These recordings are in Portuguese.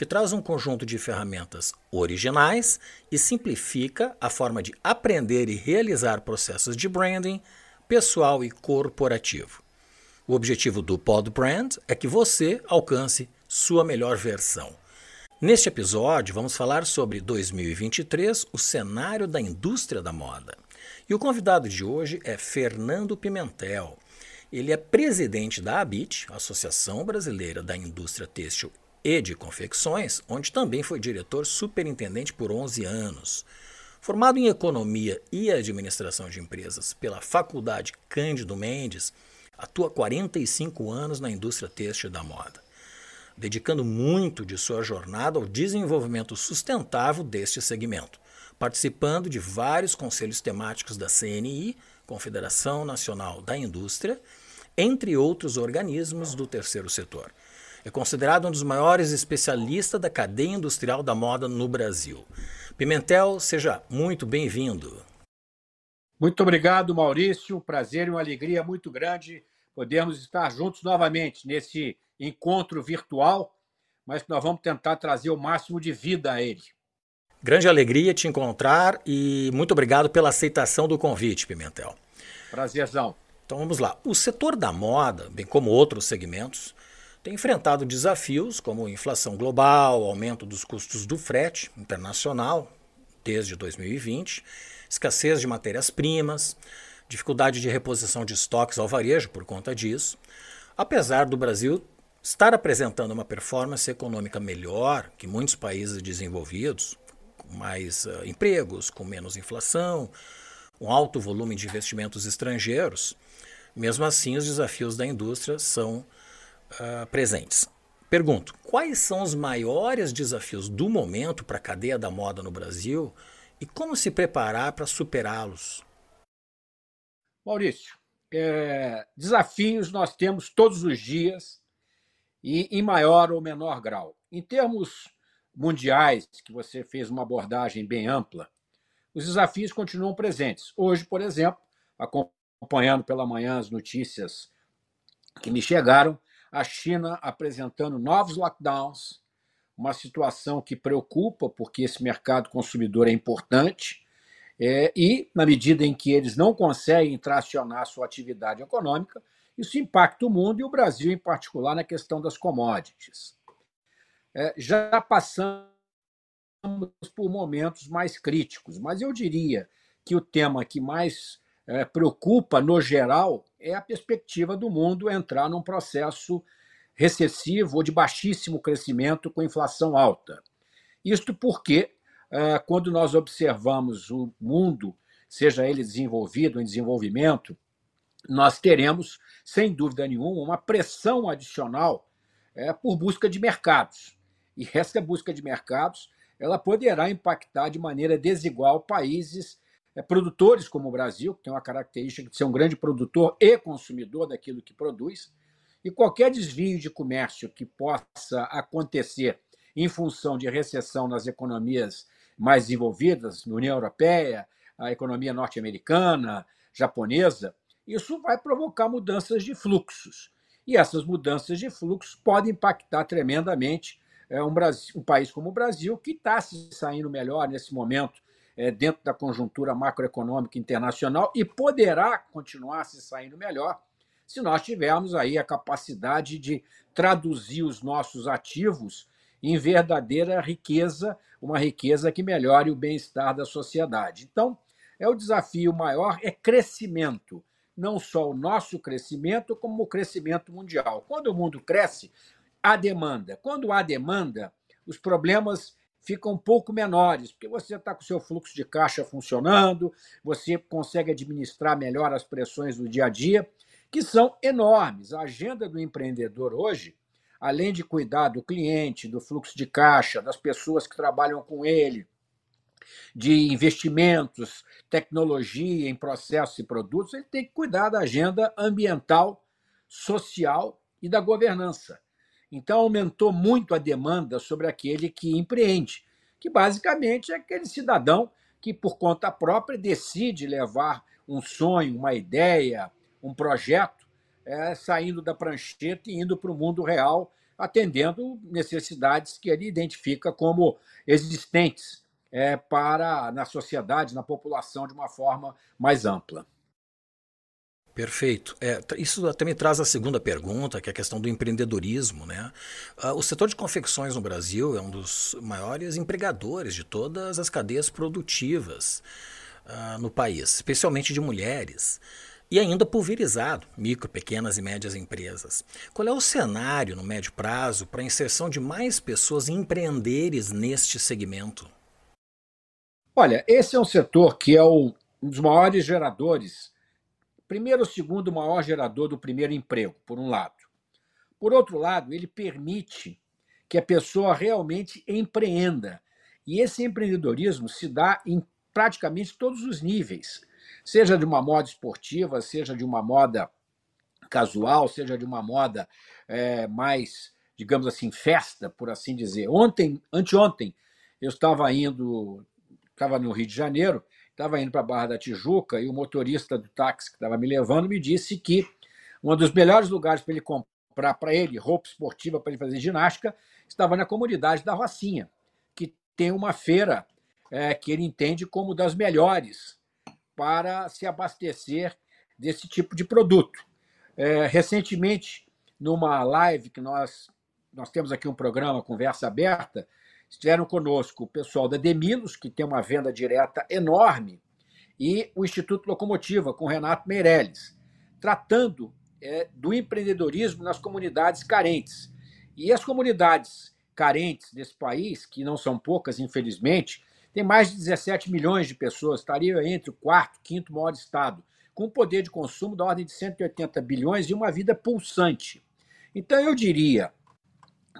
que traz um conjunto de ferramentas originais e simplifica a forma de aprender e realizar processos de branding pessoal e corporativo. O objetivo do Pod Brand é que você alcance sua melhor versão. Neste episódio, vamos falar sobre 2023, o cenário da indústria da moda. E o convidado de hoje é Fernando Pimentel. Ele é presidente da ABIT, Associação Brasileira da Indústria Têxtil e de confecções, onde também foi diretor superintendente por 11 anos. Formado em Economia e Administração de Empresas pela Faculdade Cândido Mendes, atua 45 anos na indústria têxtil da moda, dedicando muito de sua jornada ao desenvolvimento sustentável deste segmento, participando de vários conselhos temáticos da CNI, Confederação Nacional da Indústria, entre outros organismos do terceiro setor. É considerado um dos maiores especialistas da cadeia industrial da moda no Brasil. Pimentel, seja muito bem-vindo. Muito obrigado, Maurício. Prazer e uma alegria muito grande podermos estar juntos novamente nesse encontro virtual, mas nós vamos tentar trazer o máximo de vida a ele. Grande alegria te encontrar e muito obrigado pela aceitação do convite, Pimentel. Prazerzão. Então vamos lá. O setor da moda, bem como outros segmentos, tem enfrentado desafios como inflação global, aumento dos custos do frete internacional desde 2020, escassez de matérias-primas, dificuldade de reposição de estoques ao varejo por conta disso. Apesar do Brasil estar apresentando uma performance econômica melhor que muitos países desenvolvidos, com mais uh, empregos, com menos inflação, um alto volume de investimentos estrangeiros, mesmo assim os desafios da indústria são uh, presentes. Pergunto: quais são os maiores desafios do momento para a cadeia da moda no Brasil e como se preparar para superá-los? Maurício, é, desafios nós temos todos os dias e em maior ou menor grau. Em termos mundiais, que você fez uma abordagem bem ampla, os desafios continuam presentes. Hoje, por exemplo, acompanhando pela manhã as notícias que me chegaram, a China apresentando novos lockdowns, uma situação que preocupa, porque esse mercado consumidor é importante, é, e, na medida em que eles não conseguem tracionar sua atividade econômica, isso impacta o mundo e o Brasil, em particular, na questão das commodities. É, já passamos por momentos mais críticos, mas eu diria que o tema que mais é, preocupa, no geral, é a perspectiva do mundo entrar num processo recessivo ou de baixíssimo crescimento com inflação alta. Isto porque, é, quando nós observamos o mundo, seja ele desenvolvido ou em desenvolvimento, nós teremos, sem dúvida nenhuma, uma pressão adicional é, por busca de mercados. E essa busca de mercados ela poderá impactar de maneira desigual países produtores como o Brasil, que tem uma característica de ser um grande produtor e consumidor daquilo que produz, e qualquer desvio de comércio que possa acontecer em função de recessão nas economias mais desenvolvidas, na União Europeia, a economia norte-americana, japonesa, isso vai provocar mudanças de fluxos. E essas mudanças de fluxos podem impactar tremendamente é, um, Brasil, um país como o Brasil, que está se saindo melhor nesse momento é, dentro da conjuntura macroeconômica internacional e poderá continuar se saindo melhor se nós tivermos aí a capacidade de traduzir os nossos ativos em verdadeira riqueza, uma riqueza que melhore o bem-estar da sociedade. Então, é o desafio maior é crescimento, não só o nosso crescimento, como o crescimento mundial. Quando o mundo cresce, há demanda. Quando há demanda, os problemas ficam um pouco menores, porque você está com o seu fluxo de caixa funcionando, você consegue administrar melhor as pressões do dia a dia, que são enormes. A agenda do empreendedor hoje, além de cuidar do cliente, do fluxo de caixa, das pessoas que trabalham com ele, de investimentos, tecnologia em processos e produtos, ele tem que cuidar da agenda ambiental, social e da governança. Então, aumentou muito a demanda sobre aquele que empreende, que basicamente é aquele cidadão que, por conta própria, decide levar um sonho, uma ideia, um projeto, é, saindo da prancheta e indo para o mundo real, atendendo necessidades que ele identifica como existentes é, para na sociedade, na população, de uma forma mais ampla. Perfeito. É, isso até me traz a segunda pergunta, que é a questão do empreendedorismo. Né? Uh, o setor de confecções no Brasil é um dos maiores empregadores de todas as cadeias produtivas uh, no país, especialmente de mulheres. E ainda pulverizado, micro, pequenas e médias empresas. Qual é o cenário no médio prazo para a inserção de mais pessoas empreendedores neste segmento? Olha, esse é um setor que é o, um dos maiores geradores primeiro ou segundo maior gerador do primeiro emprego, por um lado. Por outro lado, ele permite que a pessoa realmente empreenda. E esse empreendedorismo se dá em praticamente todos os níveis, seja de uma moda esportiva, seja de uma moda casual, seja de uma moda é, mais, digamos assim, festa, por assim dizer. Ontem, anteontem, eu estava indo, estava no Rio de Janeiro, estava indo para a Barra da Tijuca e o motorista do táxi que estava me levando me disse que um dos melhores lugares para ele comprar para ele roupa esportiva para ele fazer ginástica estava na comunidade da Rocinha, que tem uma feira é, que ele entende como das melhores para se abastecer desse tipo de produto. É, recentemente, numa live que nós nós temos aqui um programa Conversa Aberta, Estiveram conosco o pessoal da Demilos, que tem uma venda direta enorme, e o Instituto Locomotiva, com Renato Meirelles, tratando é, do empreendedorismo nas comunidades carentes. E as comunidades carentes desse país, que não são poucas, infelizmente, tem mais de 17 milhões de pessoas, estaria entre o quarto e quinto maior estado, com um poder de consumo da ordem de 180 bilhões e uma vida pulsante. Então, eu diria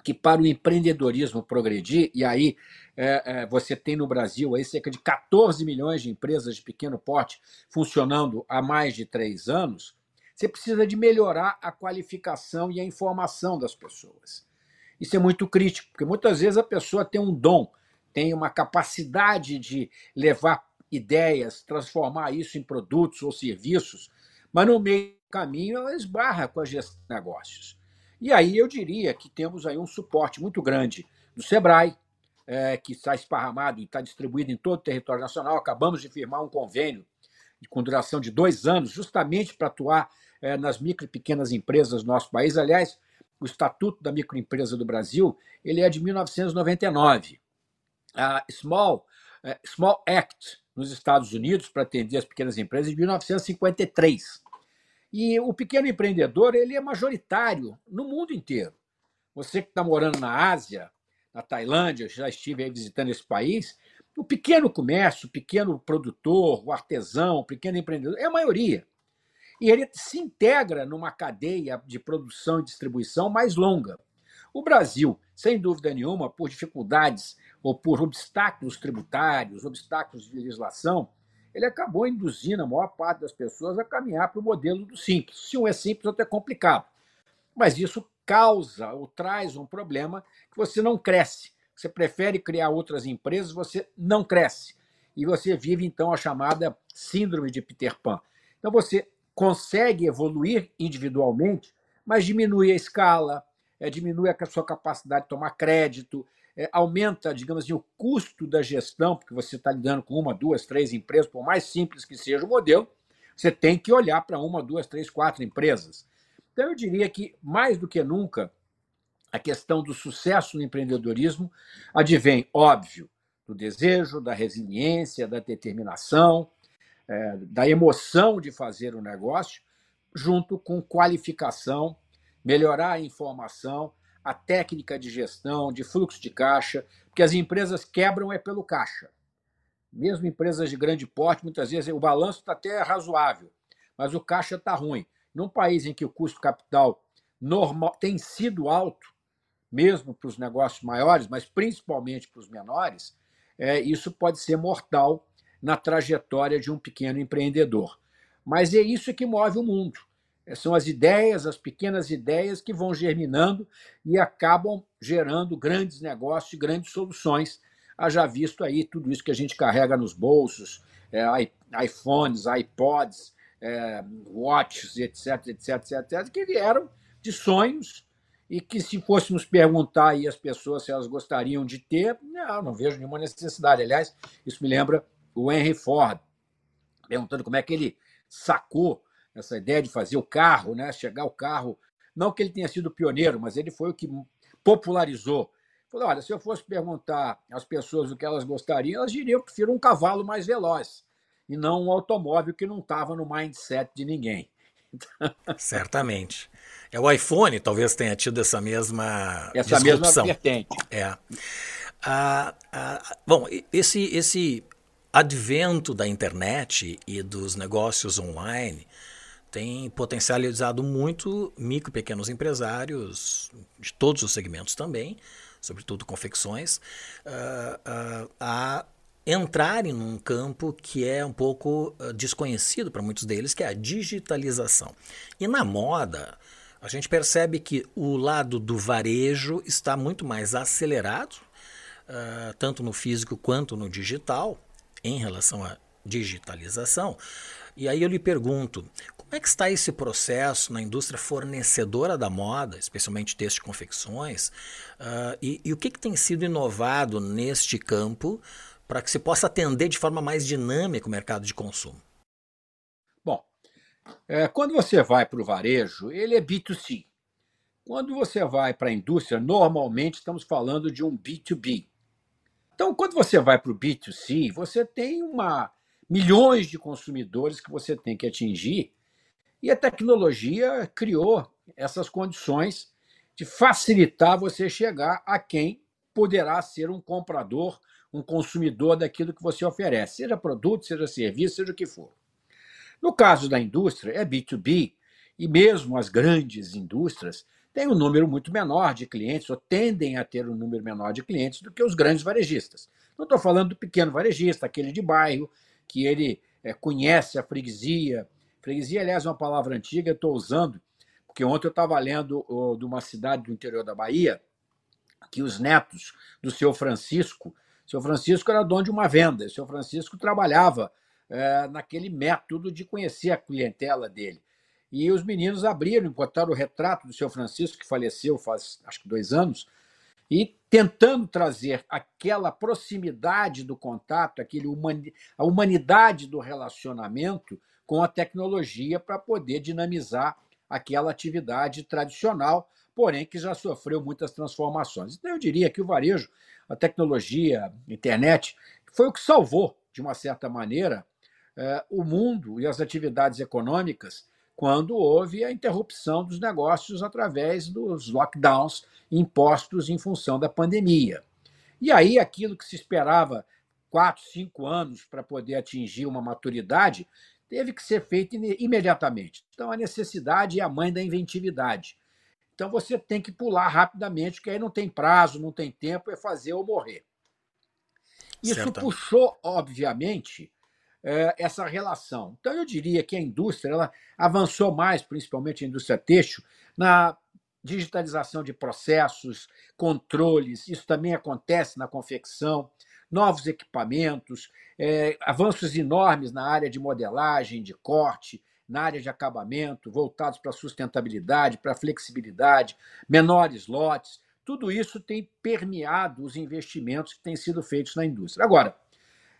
que para o empreendedorismo progredir, e aí é, é, você tem no Brasil aí cerca de 14 milhões de empresas de pequeno porte funcionando há mais de três anos, você precisa de melhorar a qualificação e a informação das pessoas. Isso é muito crítico, porque muitas vezes a pessoa tem um dom, tem uma capacidade de levar ideias, transformar isso em produtos ou serviços, mas no meio do caminho ela esbarra com a gestão de negócios. E aí eu diria que temos aí um suporte muito grande do SEBRAE, é, que está esparramado e está distribuído em todo o território nacional. Acabamos de firmar um convênio com duração de dois anos, justamente para atuar é, nas micro e pequenas empresas do nosso país. Aliás, o Estatuto da Microempresa do Brasil ele é de 1999. A Small, é, Small Act nos Estados Unidos para atender as pequenas empresas é de 1953. E o pequeno empreendedor ele é majoritário no mundo inteiro. Você que está morando na Ásia, na Tailândia, já estive aí visitando esse país, o pequeno comércio, o pequeno produtor, o artesão, o pequeno empreendedor, é a maioria. E ele se integra numa cadeia de produção e distribuição mais longa. O Brasil, sem dúvida nenhuma, por dificuldades ou por obstáculos tributários, obstáculos de legislação, ele acabou induzindo a maior parte das pessoas a caminhar para o modelo do simples. Se um é simples, outro é complicado. Mas isso causa ou traz um problema que você não cresce. Você prefere criar outras empresas, você não cresce. E você vive, então, a chamada síndrome de Peter Pan. Então, você consegue evoluir individualmente, mas diminui a escala, é, diminui a sua capacidade de tomar crédito, aumenta, digamos assim, o custo da gestão, porque você está lidando com uma, duas, três empresas, por mais simples que seja o modelo, você tem que olhar para uma, duas, três, quatro empresas. Então, eu diria que, mais do que nunca, a questão do sucesso no empreendedorismo advém, óbvio, do desejo, da resiliência, da determinação, é, da emoção de fazer o negócio, junto com qualificação, melhorar a informação a técnica de gestão, de fluxo de caixa, porque as empresas quebram é pelo caixa. Mesmo empresas de grande porte, muitas vezes o balanço está até razoável, mas o caixa está ruim. Num país em que o custo capital normal tem sido alto, mesmo para os negócios maiores, mas principalmente para os menores, é, isso pode ser mortal na trajetória de um pequeno empreendedor. Mas é isso que move o mundo. É, são as ideias, as pequenas ideias que vão germinando e acabam gerando grandes negócios e grandes soluções. Haja visto aí tudo isso que a gente carrega nos bolsos, é, iPhones, iPods, é, watches, etc, etc, etc, que vieram de sonhos e que se fôssemos perguntar aí às pessoas se elas gostariam de ter, não, não vejo nenhuma necessidade. Aliás, isso me lembra o Henry Ford, perguntando como é que ele sacou essa ideia de fazer o carro, né? chegar o carro. Não que ele tenha sido pioneiro, mas ele foi o que popularizou. Falou: olha, se eu fosse perguntar às pessoas o que elas gostariam, elas diriam: eu prefiro um cavalo mais veloz e não um automóvel que não estava no mindset de ninguém. Certamente. É o iPhone talvez tenha tido essa mesma essa disrupção. mesma vertente. É. Ah, ah, bom, esse esse advento da internet e dos negócios online tem potencializado muito micro e pequenos empresários de todos os segmentos também, sobretudo confecções, uh, uh, a entrarem num campo que é um pouco uh, desconhecido para muitos deles, que é a digitalização. E na moda, a gente percebe que o lado do varejo está muito mais acelerado, tanto no físico quanto no digital, em relação à digitalização. E aí eu lhe pergunto, como é que está esse processo na indústria fornecedora da moda, especialmente texto confecções, uh, e, e, o que, que tem sido inovado neste campo para que se possa atender de forma mais dinâmica o mercado de consumo? Bom, é, quando você vai para o varejo, ele é B2C. Quando você vai para a indústria, normalmente estamos falando de um B2B. Então, quando você vai para o B2C, você tem uma milhões de consumidores que você tem que atingir e a tecnologia criou essas condições de facilitar você chegar a quem poderá ser um comprador, um consumidor daquilo que você oferece, seja produto, seja serviço, seja o que for. No caso da indústria, é B2B, e mesmo as grandes indústrias têm um número muito menor de clientes, ou tendem a ter um número menor de clientes do que os grandes varejistas. Não estou falando do pequeno varejista, aquele de bairro, que ele é, conhece a freguesia. Freguesia, aliás, é uma palavra antiga, estou usando, porque ontem eu estava lendo de uma cidade do interior da Bahia, que os netos do seu Francisco, seu Francisco era dono de uma venda, seu Francisco trabalhava é, naquele método de conhecer a clientela dele. E os meninos abriram, botaram o retrato do seu Francisco, que faleceu faz acho que dois anos, e tentando trazer aquela proximidade do contato, aquele humani a humanidade do relacionamento com a tecnologia para poder dinamizar aquela atividade tradicional, porém que já sofreu muitas transformações. Então eu diria que o varejo, a tecnologia, a internet, foi o que salvou, de uma certa maneira, eh, o mundo e as atividades econômicas quando houve a interrupção dos negócios através dos lockdowns impostos em função da pandemia. E aí, aquilo que se esperava quatro, cinco anos para poder atingir uma maturidade, teve que ser feito imediatamente. Então, a necessidade é a mãe da inventividade. Então, você tem que pular rapidamente, porque aí não tem prazo, não tem tempo, é fazer ou morrer. Isso certo. puxou, obviamente, é, essa relação. Então, eu diria que a indústria ela avançou mais, principalmente a indústria têxtil, na digitalização de processos, controles, isso também acontece na confecção, novos equipamentos, é, avanços enormes na área de modelagem, de corte, na área de acabamento, voltados para sustentabilidade, para flexibilidade, menores lotes. Tudo isso tem permeado os investimentos que têm sido feitos na indústria. Agora,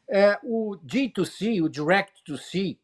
é, o D2C, o Direct to C,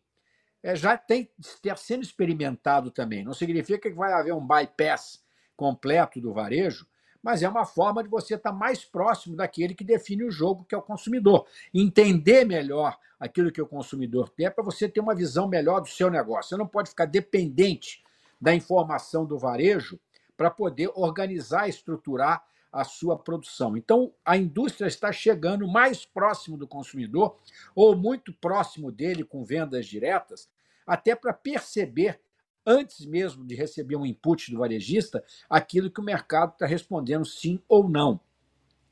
é, já tem está sendo experimentado também. Não significa que vai haver um bypass completo do varejo, mas é uma forma de você estar mais próximo daquele que define o jogo, que é o consumidor. Entender melhor aquilo que o consumidor quer para você ter uma visão melhor do seu negócio. Você não pode ficar dependente da informação do varejo para poder organizar, estruturar a sua produção. Então, a indústria está chegando mais próximo do consumidor, ou muito próximo dele com vendas diretas, até para perceber antes mesmo de receber um input do varejista, aquilo que o mercado está respondendo sim ou não.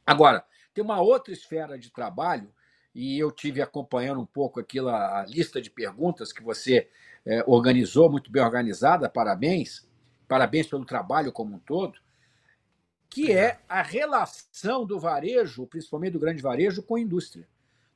Agora, tem uma outra esfera de trabalho, e eu tive acompanhando um pouco aquilo, a lista de perguntas que você é, organizou, muito bem organizada, parabéns, parabéns pelo trabalho como um todo, que é a relação do varejo, principalmente do grande varejo, com a indústria.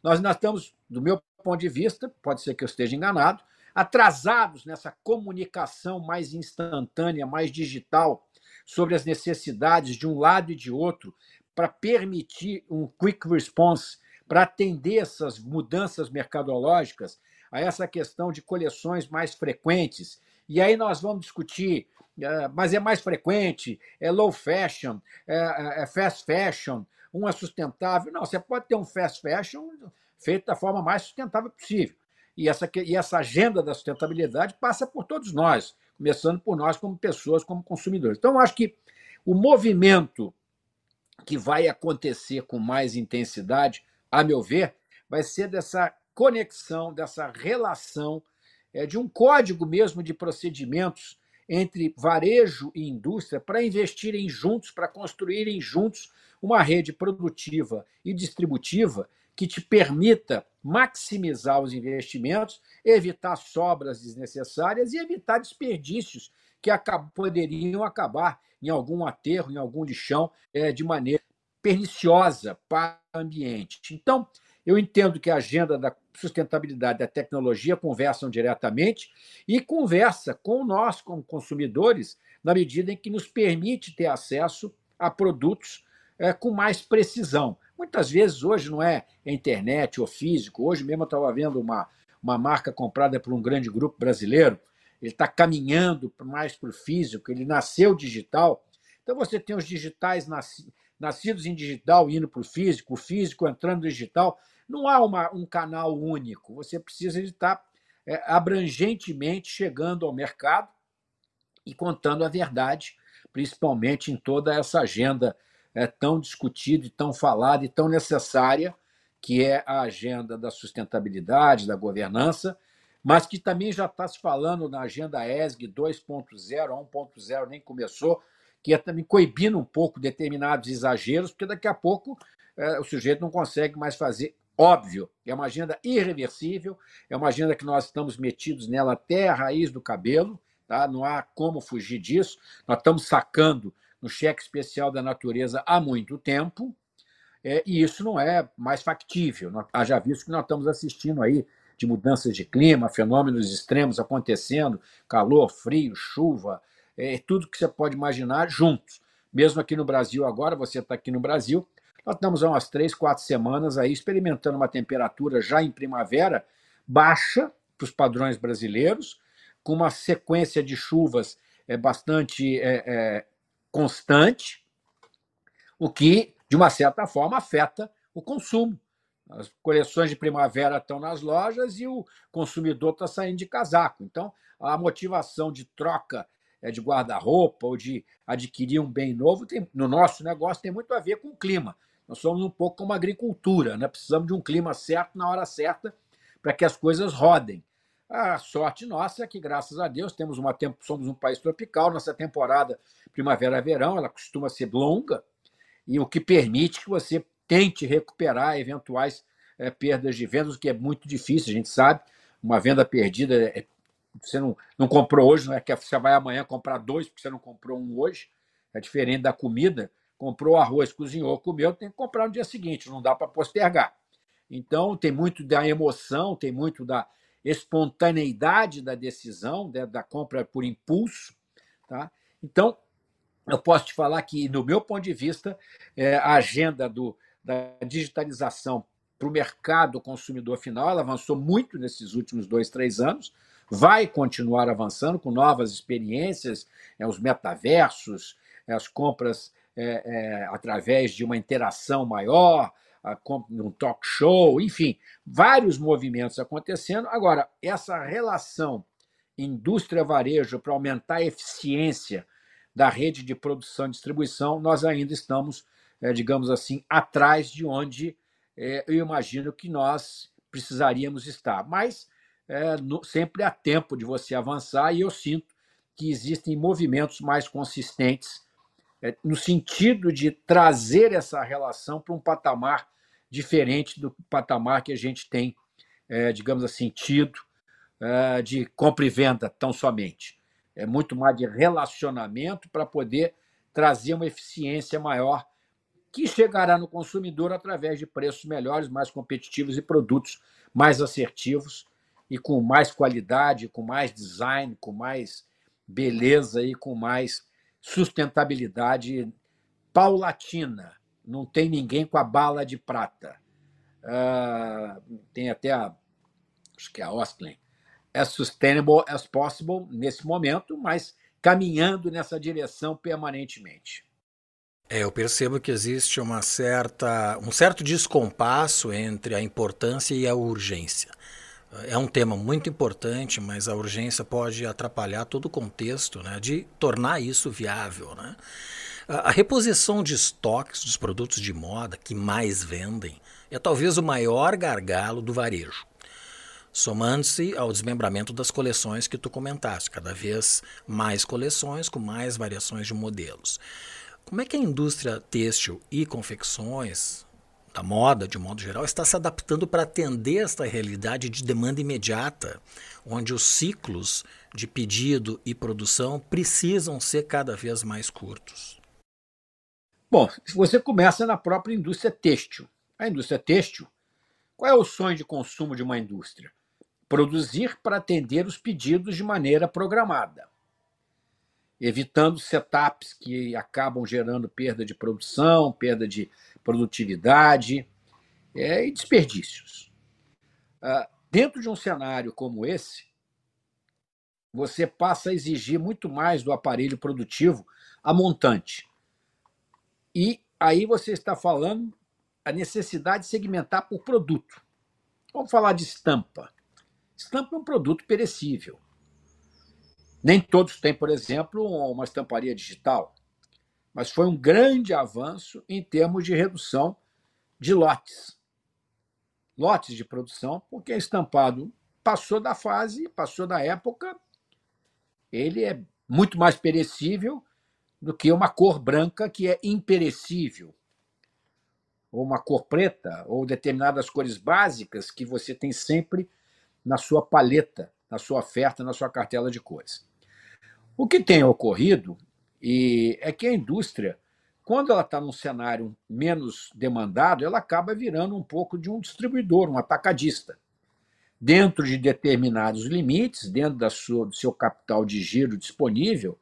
Nós, nós estamos, do meu ponto de vista, pode ser que eu esteja enganado, atrasados nessa comunicação mais instantânea, mais digital, sobre as necessidades de um lado e de outro, para permitir um quick response, para atender essas mudanças mercadológicas, a essa questão de coleções mais frequentes. E aí nós vamos discutir, eh, mas é mais frequente, é low fashion, é, é fast fashion, um é sustentável. Não, você pode ter um fast fashion feito da forma mais sustentável possível. E essa, e essa agenda da sustentabilidade passa por todos nós, começando por nós como pessoas, como consumidores. Então, acho que o movimento que vai acontecer com mais intensidade, a meu ver, vai ser dessa conexão, dessa relação, é, de um código mesmo de procedimentos entre varejo e indústria para investirem juntos, para construírem juntos uma rede produtiva e distributiva que te permita maximizar os investimentos, evitar sobras desnecessárias e evitar desperdícios que poderiam acabar em algum aterro, em algum lixão, é, de maneira perniciosa para o ambiente. Então, eu entendo que a agenda da sustentabilidade da tecnologia conversam diretamente e conversa com nós, como consumidores, na medida em que nos permite ter acesso a produtos é, com mais precisão. Muitas vezes hoje não é internet ou físico. Hoje mesmo eu estava vendo uma, uma marca comprada por um grande grupo brasileiro. Ele está caminhando mais para o físico, ele nasceu digital. Então você tem os digitais nasci, nascidos em digital indo para o físico, o físico entrando no digital. Não há uma, um canal único. Você precisa estar é, abrangentemente chegando ao mercado e contando a verdade, principalmente em toda essa agenda é, tão discutida e tão falada e tão necessária, que é a agenda da sustentabilidade, da governança, mas que também já está se falando na agenda ESG 2.0, 1.0 nem começou, que é também coibindo um pouco determinados exageros, porque daqui a pouco é, o sujeito não consegue mais fazer. Óbvio, é uma agenda irreversível, é uma agenda que nós estamos metidos nela até a raiz do cabelo, tá? não há como fugir disso. Nós estamos sacando no cheque especial da natureza há muito tempo, é, e isso não é mais factível. Haja visto que nós estamos assistindo aí de mudanças de clima, fenômenos extremos acontecendo, calor, frio, chuva, é, tudo que você pode imaginar juntos. Mesmo aqui no Brasil agora, você está aqui no Brasil, nós estamos há umas três, quatro semanas aí experimentando uma temperatura já em primavera baixa para os padrões brasileiros, com uma sequência de chuvas é, bastante é, é, constante, o que, de uma certa forma, afeta o consumo. As coleções de primavera estão nas lojas e o consumidor está saindo de casaco. Então, a motivação de troca é, de guarda-roupa ou de adquirir um bem novo, tem, no nosso negócio, tem muito a ver com o clima. Nós somos um pouco como agricultura, né? precisamos de um clima certo na hora certa para que as coisas rodem. A sorte nossa é que, graças a Deus, temos uma tempo, somos um país tropical, nossa temporada primavera-verão ela costuma ser longa, e o que permite que você tente recuperar eventuais é, perdas de vendas, o que é muito difícil, a gente sabe. Uma venda perdida, é, você não, não comprou hoje, não é que você vai amanhã comprar dois, porque você não comprou um hoje. É diferente da comida. Comprou arroz, cozinhou, comeu, tem que comprar no dia seguinte, não dá para postergar. Então, tem muito da emoção, tem muito da, espontaneidade da decisão, né, da compra por impulso. Tá? Então, eu posso te falar que, no meu ponto de vista, é, a agenda do, da digitalização para o mercado consumidor final ela avançou muito nesses últimos dois, três anos, vai continuar avançando com novas experiências, é, os metaversos, é, as compras é, é através de uma interação maior, num talk show, enfim, vários movimentos acontecendo. Agora, essa relação indústria-varejo para aumentar a eficiência da rede de produção e distribuição, nós ainda estamos, é, digamos assim, atrás de onde é, eu imagino que nós precisaríamos estar. Mas é, no, sempre há tempo de você avançar e eu sinto que existem movimentos mais consistentes no sentido de trazer essa relação para um patamar diferente do patamar que a gente tem, é, digamos assim, tido é, de compra e venda tão somente. É muito mais de relacionamento para poder trazer uma eficiência maior que chegará no consumidor através de preços melhores, mais competitivos e produtos mais assertivos e com mais qualidade, com mais design, com mais beleza e com mais sustentabilidade paulatina. Não tem ninguém com a bala de prata. Uh, tem até a, acho que é a Ostlin, as sustainable as possible nesse momento, mas caminhando nessa direção permanentemente. É, eu percebo que existe uma certa, um certo descompasso entre a importância e a urgência. É um tema muito importante, mas a urgência pode atrapalhar todo o contexto né, de tornar isso viável. Né? A reposição de estoques dos produtos de moda que mais vendem é talvez o maior gargalo do varejo somando-se ao desmembramento das coleções que tu comentaste, cada vez mais coleções com mais variações de modelos. Como é que a indústria têxtil e confecções, da moda de modo geral, está se adaptando para atender esta realidade de demanda imediata, onde os ciclos de pedido e produção precisam ser cada vez mais curtos? Bom, você começa na própria indústria têxtil. A indústria têxtil, qual é o sonho de consumo de uma indústria? Produzir para atender os pedidos de maneira programada, evitando setups que acabam gerando perda de produção, perda de produtividade é, e desperdícios. Ah, dentro de um cenário como esse, você passa a exigir muito mais do aparelho produtivo a montante. E aí você está falando a necessidade de segmentar por produto. Vamos falar de estampa. Estampa é um produto perecível. Nem todos têm, por exemplo, uma estamparia digital, mas foi um grande avanço em termos de redução de lotes. Lotes de produção, porque estampado passou da fase, passou da época, ele é muito mais perecível do que uma cor branca que é imperecível, ou uma cor preta, ou determinadas cores básicas que você tem sempre na sua paleta, na sua oferta, na sua cartela de cores. O que tem ocorrido é que a indústria, quando ela está num cenário menos demandado, ela acaba virando um pouco de um distribuidor, um atacadista. Dentro de determinados limites, dentro da sua, do seu capital de giro disponível,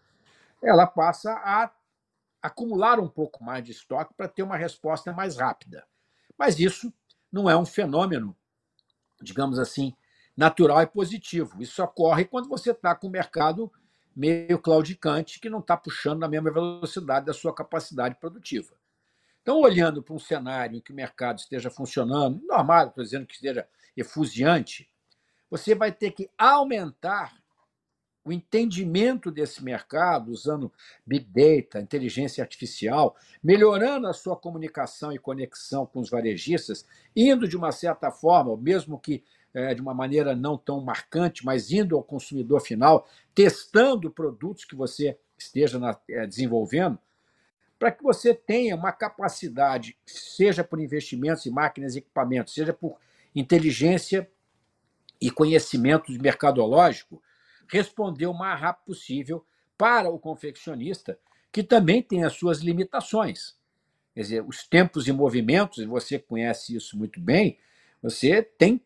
ela passa a acumular um pouco mais de estoque para ter uma resposta mais rápida. Mas isso não é um fenômeno, digamos assim, natural e positivo. Isso ocorre quando você está com o mercado meio claudicante, que não está puxando na mesma velocidade da sua capacidade produtiva. Então, olhando para um cenário em que o mercado esteja funcionando, normal, estou dizendo que esteja efusiante, você vai ter que aumentar o entendimento desse mercado, usando Big Data, inteligência artificial, melhorando a sua comunicação e conexão com os varejistas, indo de uma certa forma, mesmo que é, de uma maneira não tão marcante, mas indo ao consumidor final, testando produtos que você esteja na, é, desenvolvendo, para que você tenha uma capacidade, seja por investimentos em máquinas e equipamentos, seja por inteligência e conhecimento mercadológico, responder o mais rápido possível para o confeccionista, que também tem as suas limitações. Quer dizer, os tempos e movimentos, e você conhece isso muito bem, você tem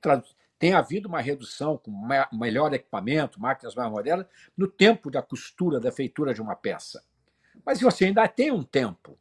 tem havido uma redução com melhor equipamento, máquinas mais modernas, no tempo da costura, da feitura de uma peça. Mas você ainda tem um tempo.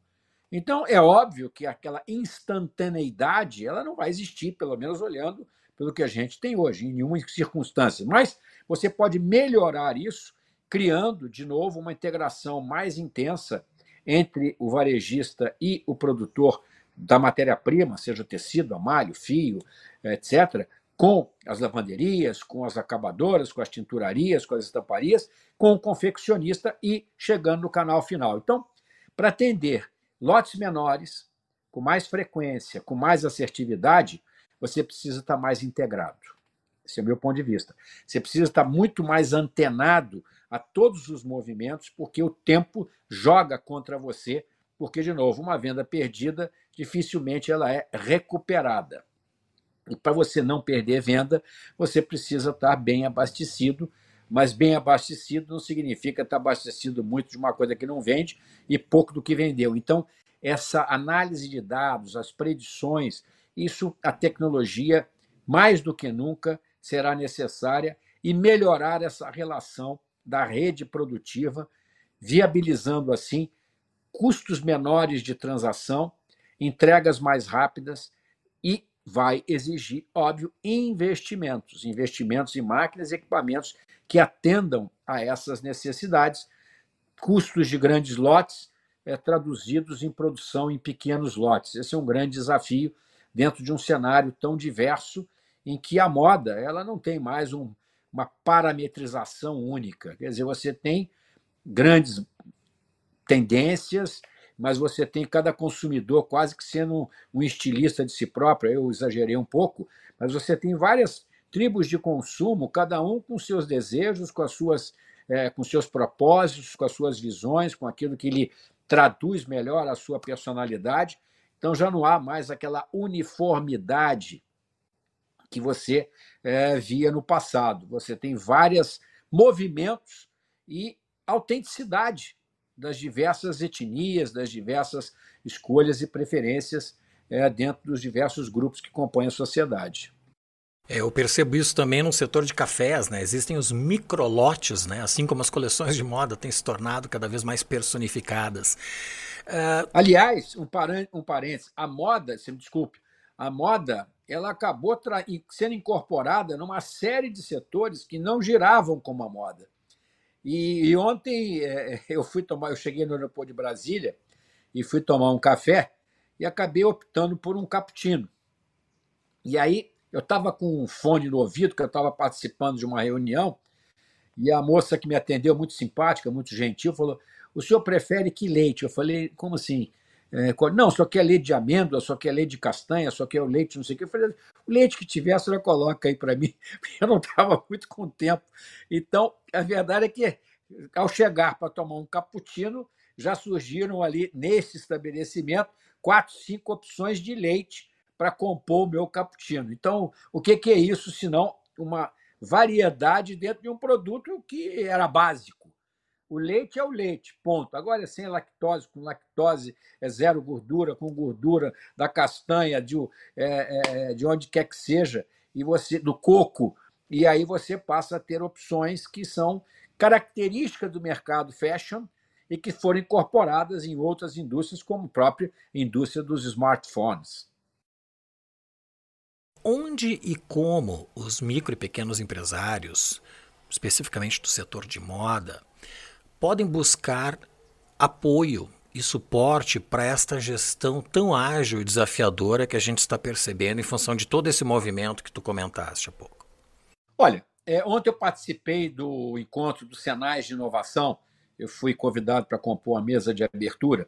Então, é óbvio que aquela instantaneidade ela não vai existir, pelo menos olhando pelo que a gente tem hoje, em nenhuma circunstância. Mas você pode melhorar isso criando, de novo, uma integração mais intensa entre o varejista e o produtor da matéria-prima, seja tecido, amalho, fio, etc., com as lavanderias, com as acabadoras, com as tinturarias, com as estamparias, com o confeccionista e chegando no canal final. Então, para atender lotes menores, com mais frequência, com mais assertividade, você precisa estar mais integrado. Esse é o meu ponto de vista. Você precisa estar muito mais antenado a todos os movimentos, porque o tempo joga contra você, porque, de novo, uma venda perdida dificilmente ela é recuperada. E para você não perder venda, você precisa estar bem abastecido, mas bem abastecido não significa estar abastecido muito de uma coisa que não vende e pouco do que vendeu. Então, essa análise de dados, as predições, isso a tecnologia, mais do que nunca, será necessária e melhorar essa relação da rede produtiva, viabilizando assim custos menores de transação, entregas mais rápidas e vai exigir, óbvio, investimentos, investimentos em máquinas e equipamentos que atendam a essas necessidades, custos de grandes lotes é, traduzidos em produção em pequenos lotes. Esse é um grande desafio dentro de um cenário tão diverso em que a moda ela não tem mais um, uma parametrização única. Quer dizer, você tem grandes tendências, mas você tem cada consumidor quase que sendo um, estilista de si próprio. Eu exagerei um pouco, mas você tem várias tribos de consumo, cada um com seus desejos, com as suas é, com seus propósitos, com as suas visões, com aquilo que lhe traduz melhor a sua personalidade. Então já não há mais aquela uniformidade que você é, via no passado. Você tem vários movimentos e autenticidade das diversas etnias, das diversas escolhas e preferências é, dentro dos diversos grupos que compõem a sociedade. É, eu percebo isso também no setor de cafés, né? Existem os microlotes, né? Assim como as coleções de moda têm se tornado cada vez mais personificadas. Uh... Aliás, um, um parênteses, a moda, se me desculpe, a moda ela acabou sendo incorporada numa série de setores que não giravam como a moda. E, e ontem é, eu fui tomar, eu cheguei no aeroporto de Brasília e fui tomar um café e acabei optando por um cappuccino. E aí eu estava com um fone no ouvido, que eu estava participando de uma reunião, e a moça que me atendeu, muito simpática, muito gentil, falou: O senhor prefere que leite? Eu falei: Como assim? É, não, só quer leite de amêndoa, só quer leite de castanha, só quer o leite não sei o que. Eu falei, o leite que tiver, a senhora coloca aí para mim, eu não estava muito com tempo. Então, a verdade é que, ao chegar para tomar um cappuccino, já surgiram ali, nesse estabelecimento, quatro, cinco opções de leite para compor o meu cappuccino. Então, o que, que é isso, senão uma variedade dentro de um produto que era básico? O leite é o leite, ponto. Agora é sem lactose, com lactose é zero gordura, com gordura da castanha, de, é, é, de onde quer que seja, e você do coco, e aí você passa a ter opções que são características do mercado fashion e que foram incorporadas em outras indústrias, como a própria indústria dos smartphones. Onde e como os micro e pequenos empresários, especificamente do setor de moda, podem buscar apoio e suporte para esta gestão tão ágil e desafiadora que a gente está percebendo em função de todo esse movimento que tu comentaste há pouco? Olha, é, ontem eu participei do encontro do Senais de Inovação, eu fui convidado para compor a mesa de abertura,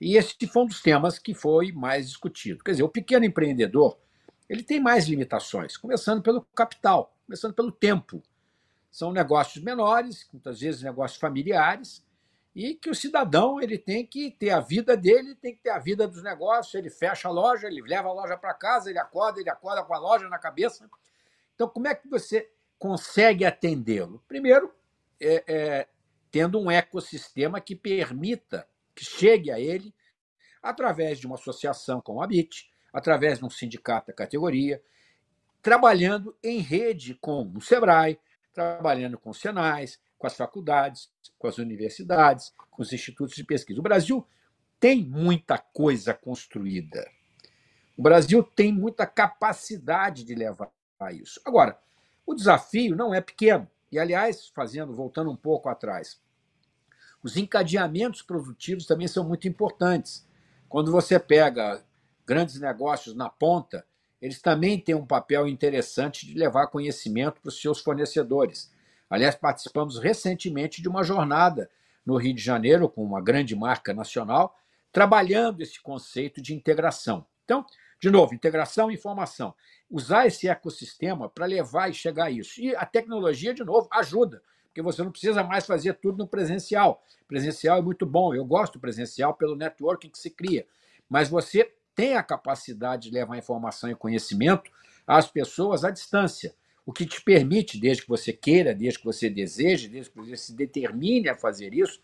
e esse foi um dos temas que foi mais discutido. Quer dizer, o pequeno empreendedor ele tem mais limitações, começando pelo capital, começando pelo tempo. São negócios menores, muitas vezes negócios familiares, e que o cidadão ele tem que ter a vida dele, tem que ter a vida dos negócios. Ele fecha a loja, ele leva a loja para casa, ele acorda, ele acorda com a loja na cabeça. Então, como é que você consegue atendê-lo? Primeiro, é, é, tendo um ecossistema que permita que chegue a ele através de uma associação como a BIT, através de um sindicato da categoria, trabalhando em rede com o SEBRAE, trabalhando com os senais, com as faculdades, com as universidades, com os institutos de pesquisa. O Brasil tem muita coisa construída. O Brasil tem muita capacidade de levar a isso. Agora, o desafio não é pequeno. E, aliás, fazendo, voltando um pouco atrás, os encadeamentos produtivos também são muito importantes. Quando você pega grandes negócios na ponta, eles também têm um papel interessante de levar conhecimento para os seus fornecedores. Aliás, participamos recentemente de uma jornada no Rio de Janeiro com uma grande marca nacional, trabalhando esse conceito de integração. Então, de novo, integração e informação. Usar esse ecossistema para levar e chegar a isso. E a tecnologia, de novo, ajuda, porque você não precisa mais fazer tudo no presencial. Presencial é muito bom, eu gosto do presencial pelo networking que se cria, mas você tem a capacidade de levar informação e conhecimento às pessoas à distância, o que te permite, desde que você queira, desde que você deseje, desde que você se determine a fazer isso,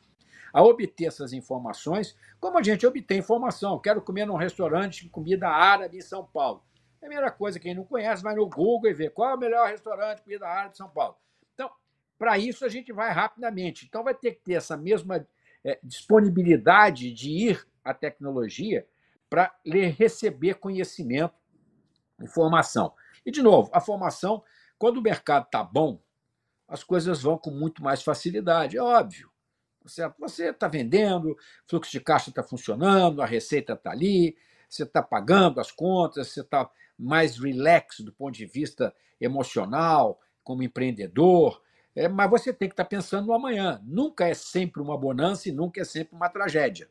a obter essas informações, como a gente obtém informação. Quero comer num restaurante de comida árabe em São Paulo. Primeira coisa, quem não conhece, vai no Google e vê qual é o melhor restaurante de comida árabe de São Paulo. Então, para isso, a gente vai rapidamente. Então, vai ter que ter essa mesma é, disponibilidade de ir à tecnologia para receber conhecimento, informação. E, de novo, a formação, quando o mercado está bom, as coisas vão com muito mais facilidade, é óbvio. Certo? Você está vendendo, fluxo de caixa está funcionando, a receita está ali, você está pagando as contas, você está mais relax do ponto de vista emocional, como empreendedor, é, mas você tem que estar tá pensando no amanhã. Nunca é sempre uma bonança e nunca é sempre uma tragédia.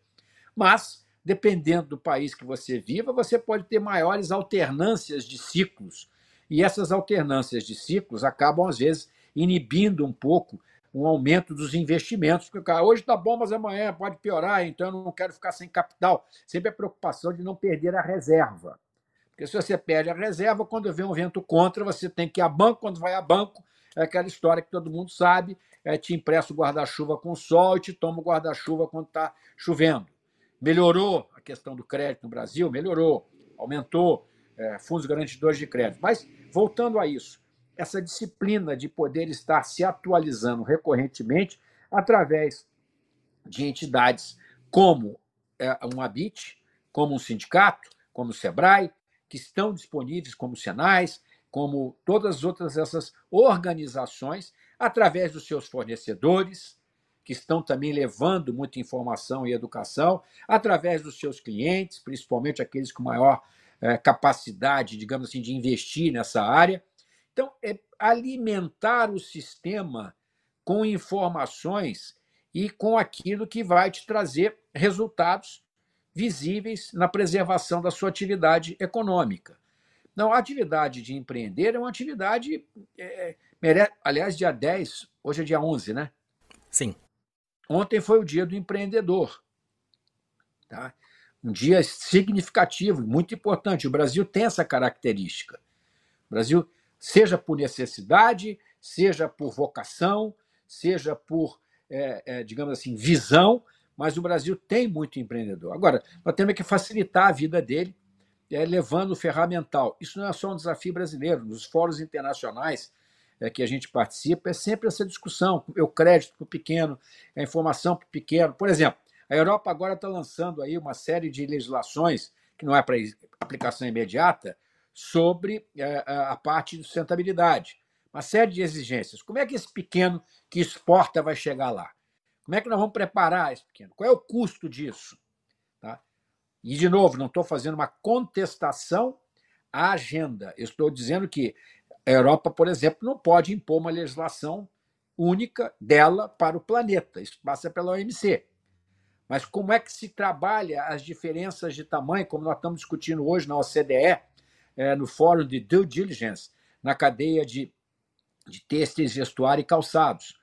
Mas dependendo do país que você viva, você pode ter maiores alternâncias de ciclos. E essas alternâncias de ciclos acabam, às vezes, inibindo um pouco um aumento dos investimentos, porque cara, hoje está bom, mas amanhã pode piorar, então eu não quero ficar sem capital. Sempre a preocupação de não perder a reserva. Porque se você perde a reserva, quando vem um vento contra, você tem que ir a banco, quando vai a banco, é aquela história que todo mundo sabe, é, te empresta o guarda-chuva com sol e te toma o guarda-chuva quando está chovendo. Melhorou a questão do crédito no Brasil? Melhorou. Aumentou é, fundos garantidores de crédito. Mas, voltando a isso, essa disciplina de poder estar se atualizando recorrentemente através de entidades como é, um ABIT, como um sindicato, como o SEBRAE, que estão disponíveis como Senais, como todas as outras essas organizações, através dos seus fornecedores, que estão também levando muita informação e educação, através dos seus clientes, principalmente aqueles com maior é, capacidade, digamos assim, de investir nessa área. Então, é alimentar o sistema com informações e com aquilo que vai te trazer resultados visíveis na preservação da sua atividade econômica. Não, a atividade de empreender é uma atividade. É. Aliás, dia 10, hoje é dia 11, né? Sim. Ontem foi o dia do empreendedor. Tá? Um dia significativo, muito importante. O Brasil tem essa característica. O Brasil, seja por necessidade, seja por vocação, seja por, é, é, digamos assim, visão, mas o Brasil tem muito empreendedor. Agora, nós temos que facilitar a vida dele, é, levando o ferramental. Isso não é só um desafio brasileiro. Nos fóruns internacionais é, que a gente participa, é sempre essa discussão: o crédito para o pequeno, a informação para o pequeno. Por exemplo, a Europa agora está lançando aí uma série de legislações, que não é para aplicação imediata, sobre é, a parte de sustentabilidade. Uma série de exigências. Como é que esse pequeno que exporta vai chegar lá? Como é que nós vamos preparar esse pequeno? Qual é o custo disso? Tá? E, de novo, não estou fazendo uma contestação à agenda. Eu estou dizendo que a Europa, por exemplo, não pode impor uma legislação única dela para o planeta. Isso passa pela OMC. Mas como é que se trabalha as diferenças de tamanho, como nós estamos discutindo hoje na OCDE, é, no Fórum de Due Diligence, na cadeia de, de têxteis, vestuário e calçados?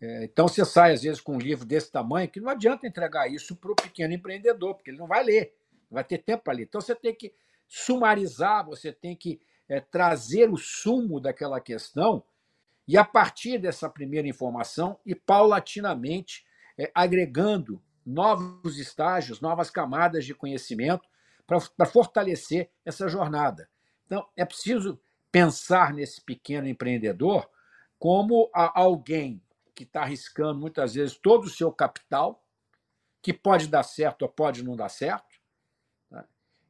É, então você sai, às vezes, com um livro desse tamanho, que não adianta entregar isso para o pequeno empreendedor, porque ele não vai ler, não vai ter tempo para ler. Então você tem que sumarizar, você tem que é, trazer o sumo daquela questão e, a partir dessa primeira informação, e paulatinamente é, agregando novos estágios, novas camadas de conhecimento para fortalecer essa jornada. Então, é preciso pensar nesse pequeno empreendedor como alguém que está arriscando muitas vezes todo o seu capital, que pode dar certo ou pode não dar certo?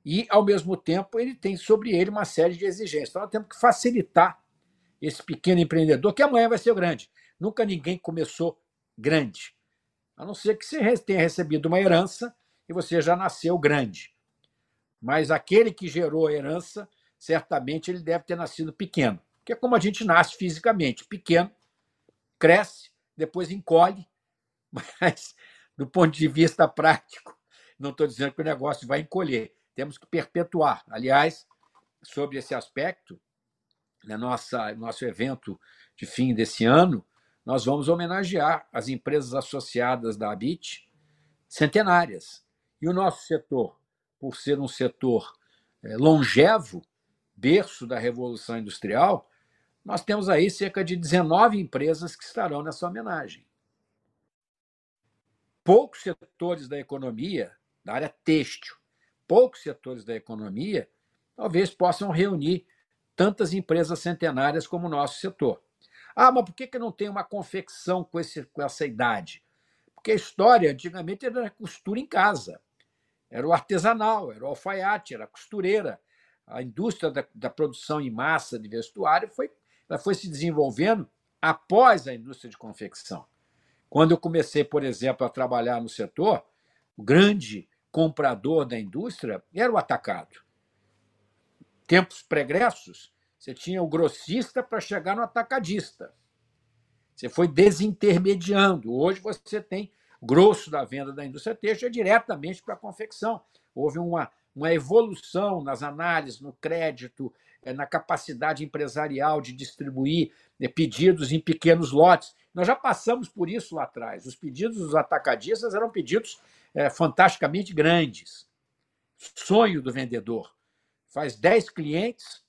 E, ao mesmo tempo, ele tem sobre ele uma série de exigências. Então, nós temos que facilitar esse pequeno empreendedor, que amanhã vai ser grande. Nunca ninguém começou grande, a não ser que você tenha recebido uma herança e você já nasceu grande. Mas aquele que gerou a herança, certamente ele deve ter nascido pequeno, que é como a gente nasce fisicamente, pequeno, cresce, depois encolhe, mas do ponto de vista prático, não estou dizendo que o negócio vai encolher, temos que perpetuar. Aliás, sobre esse aspecto, na nossa nosso evento de fim desse ano, nós vamos homenagear as empresas associadas da ABIT, centenárias. E o nosso setor, por ser um setor é, longevo, berço da Revolução Industrial, nós temos aí cerca de 19 empresas que estarão nessa homenagem. Poucos setores da economia, da área têxtil, poucos setores da economia, talvez possam reunir tantas empresas centenárias como o nosso setor. Ah, mas por que, que não tem uma confecção com, esse, com essa idade? Porque a história, antigamente, era costura em casa. Era o artesanal, era o alfaiate, era a costureira. A indústria da, da produção em massa de vestuário foi, ela foi se desenvolvendo após a indústria de confecção. Quando eu comecei, por exemplo, a trabalhar no setor, o grande comprador da indústria era o atacado. Tempos pregressos, você tinha o grossista para chegar no atacadista. Você foi desintermediando. Hoje você tem grosso da venda da indústria têxtil é diretamente para a confecção. Houve uma, uma evolução nas análises, no crédito, eh, na capacidade empresarial de distribuir eh, pedidos em pequenos lotes. Nós já passamos por isso lá atrás. Os pedidos dos atacadistas eram pedidos é, fantasticamente grandes. Sonho do vendedor. Faz 10 clientes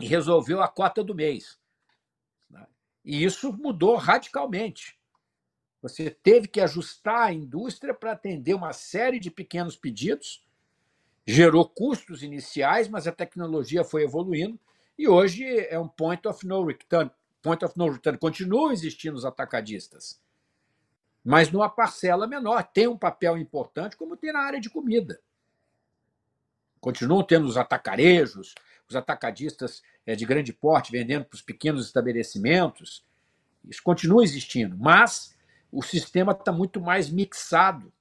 e resolveu a cota do mês. Né? E isso mudou radicalmente. Você teve que ajustar a indústria para atender uma série de pequenos pedidos, gerou custos iniciais, mas a tecnologia foi evoluindo e hoje é um point of no return. Point of no return. Continuam existindo os atacadistas, mas numa parcela menor. Tem um papel importante, como tem na área de comida. Continuam tendo os atacarejos, os atacadistas eh, de grande porte vendendo para os pequenos estabelecimentos. Isso continua existindo, mas o sistema está muito mais mixado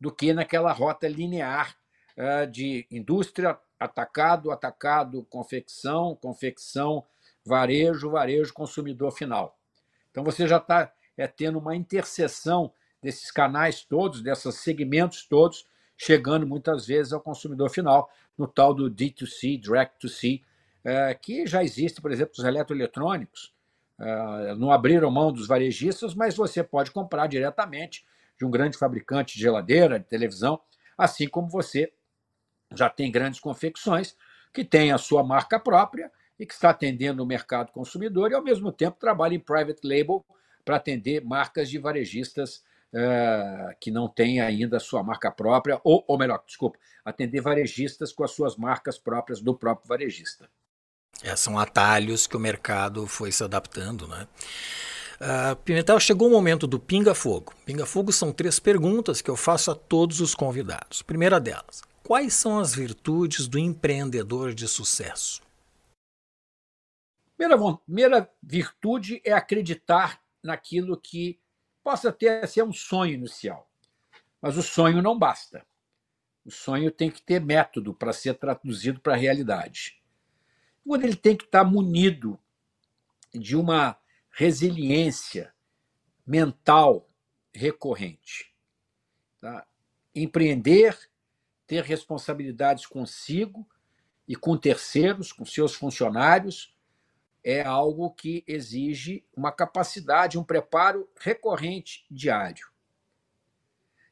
do que naquela rota linear eh, de indústria, atacado, atacado, confecção, confecção, varejo, varejo, consumidor final. Então você já está é tendo uma interseção desses canais todos, desses segmentos todos, chegando muitas vezes ao consumidor final, no tal do D2C, Direct to C, é, que já existe, por exemplo, os eletroeletrônicos. É, não abriram mão dos varejistas, mas você pode comprar diretamente de um grande fabricante de geladeira, de televisão, assim como você já tem grandes confecções que têm a sua marca própria e que está atendendo o mercado consumidor e, ao mesmo tempo, trabalha em private label para atender marcas de varejistas uh, que não têm ainda a sua marca própria, ou, ou melhor, desculpa, atender varejistas com as suas marcas próprias do próprio varejista. É, são atalhos que o mercado foi se adaptando, né? Uh, Pimentel, chegou o momento do Pinga Fogo. Pinga Fogo são três perguntas que eu faço a todos os convidados. Primeira delas: quais são as virtudes do empreendedor de sucesso? Primeira, primeira virtude é acreditar naquilo que possa ter ser um sonho inicial. Mas o sonho não basta. O sonho tem que ter método para ser traduzido para a realidade. Quando ele tem que estar munido de uma resiliência mental recorrente. Tá? Empreender, ter responsabilidades consigo e com terceiros, com seus funcionários, é algo que exige uma capacidade, um preparo recorrente diário.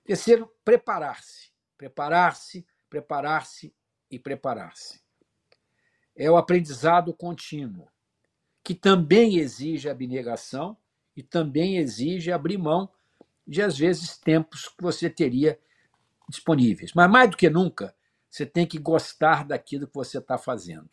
Terceiro, preparar-se. Preparar-se, preparar-se e preparar-se. É o aprendizado contínuo, que também exige abnegação e também exige abrir mão de, às vezes, tempos que você teria disponíveis. Mas, mais do que nunca, você tem que gostar daquilo que você está fazendo.